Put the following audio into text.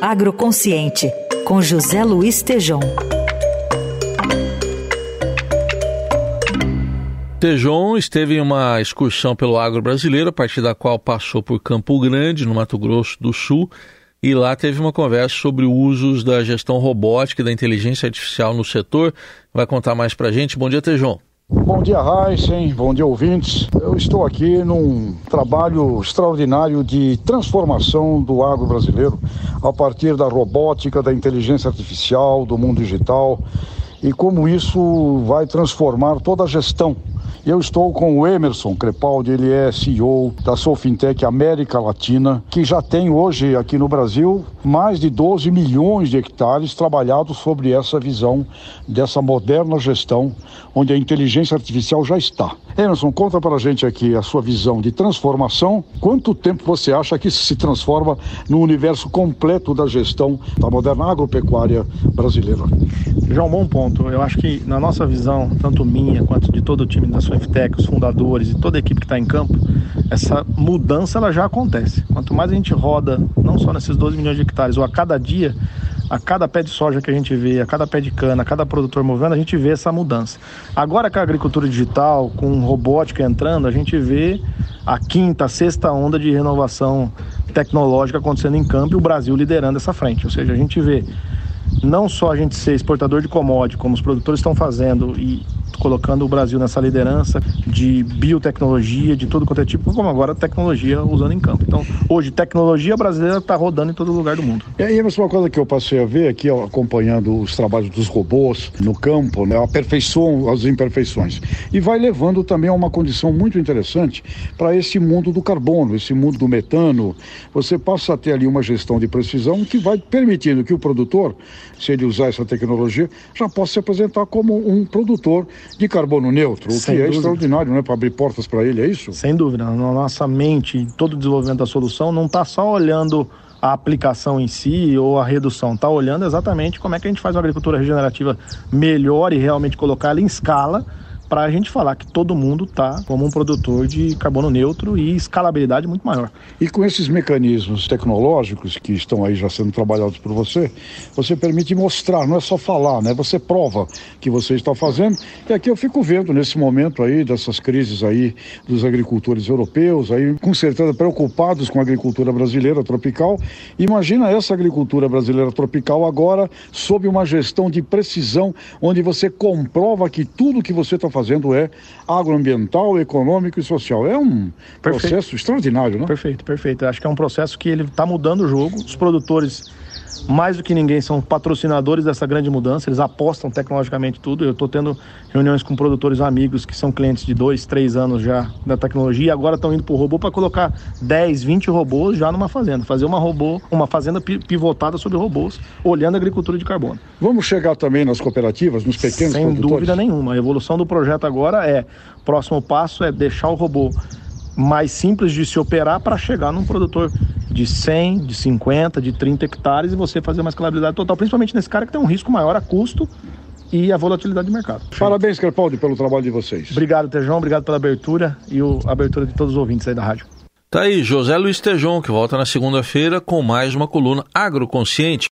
Agroconsciente, com José Luiz Tejom. Tejon esteve em uma excursão pelo agro brasileiro, a partir da qual passou por Campo Grande, no Mato Grosso do Sul, e lá teve uma conversa sobre usos da gestão robótica e da inteligência artificial no setor. Vai contar mais para gente. Bom dia, Tejon. Bom dia, Heisen. Bom dia, ouvintes. Eu estou aqui num trabalho extraordinário de transformação do agro brasileiro a partir da robótica, da inteligência artificial, do mundo digital e como isso vai transformar toda a gestão eu estou com o Emerson Crepaldi, ele é CEO da Sofintech América Latina, que já tem hoje aqui no Brasil mais de 12 milhões de hectares trabalhados sobre essa visão dessa moderna gestão, onde a inteligência artificial já está. Emerson, conta para a gente aqui a sua visão de transformação. Quanto tempo você acha que isso se transforma no universo completo da gestão da moderna agropecuária brasileira? Já um bom ponto. Eu acho que na nossa visão, tanto minha quanto de todo o time da Swiftech, os fundadores e toda a equipe que está em campo, essa mudança ela já acontece. Quanto mais a gente roda, não só nesses 12 milhões de hectares, ou a cada dia, a cada pé de soja que a gente vê, a cada pé de cana, a cada produtor movendo, a gente vê essa mudança. Agora com a agricultura digital, com robótica entrando, a gente vê a quinta, a sexta onda de renovação tecnológica acontecendo em campo e o Brasil liderando essa frente. Ou seja, a gente vê não só a gente ser exportador de commodity, como os produtores estão fazendo, e colocando o Brasil nessa liderança de biotecnologia, de todo quanto é tipo, como agora tecnologia usando em campo. Então, hoje, tecnologia brasileira está rodando em todo lugar do mundo. E aí, mas uma coisa que eu passei a ver aqui, ó, acompanhando os trabalhos dos robôs no campo, né, aperfeiçoam as imperfeições. E vai levando também a uma condição muito interessante para esse mundo do carbono, esse mundo do metano. Você passa a ter ali uma gestão de precisão que vai permitindo que o produtor, se ele usar essa tecnologia, já possa se apresentar como um produtor de carbono neutro, Sem o que é dúvida. extraordinário, né? Para abrir portas para ele, é isso? Sem dúvida. Na nossa mente, todo o desenvolvimento da solução não está só olhando a aplicação em si ou a redução, está olhando exatamente como é que a gente faz uma agricultura regenerativa melhor e realmente colocar ela em escala para a gente falar que todo mundo está como um produtor de carbono neutro e escalabilidade muito maior. E com esses mecanismos tecnológicos que estão aí já sendo trabalhados por você, você permite mostrar, não é só falar, né? Você prova que você está fazendo. E aqui eu fico vendo nesse momento aí dessas crises aí dos agricultores europeus, aí com certeza preocupados com a agricultura brasileira tropical. Imagina essa agricultura brasileira tropical agora sob uma gestão de precisão, onde você comprova que tudo que você está fazendo é agroambiental, econômico e social. É um perfeito. processo extraordinário, né? Perfeito, perfeito. Acho que é um processo que ele está mudando o jogo. Os produtores mais do que ninguém, são patrocinadores dessa grande mudança, eles apostam tecnologicamente tudo. Eu estou tendo reuniões com produtores amigos que são clientes de dois, três anos já da tecnologia e agora estão indo para o robô para colocar 10, 20 robôs já numa fazenda, fazer uma robô, uma fazenda pivotada sobre robôs, olhando a agricultura de carbono. Vamos chegar também nas cooperativas, nos pequenos Sem produtores? Sem dúvida nenhuma. A evolução do projeto agora é, próximo passo é deixar o robô mais simples de se operar para chegar num produtor de 100, de 50, de 30 hectares e você fazer uma escalabilidade total, principalmente nesse cara que tem um risco maior a custo e a volatilidade do mercado. Parabéns, Crepaldi, pelo trabalho de vocês. Obrigado, Tejão, obrigado pela abertura e a abertura de todos os ouvintes aí da rádio. Tá aí, José Luiz Tejon, que volta na segunda-feira com mais uma coluna agroconsciente.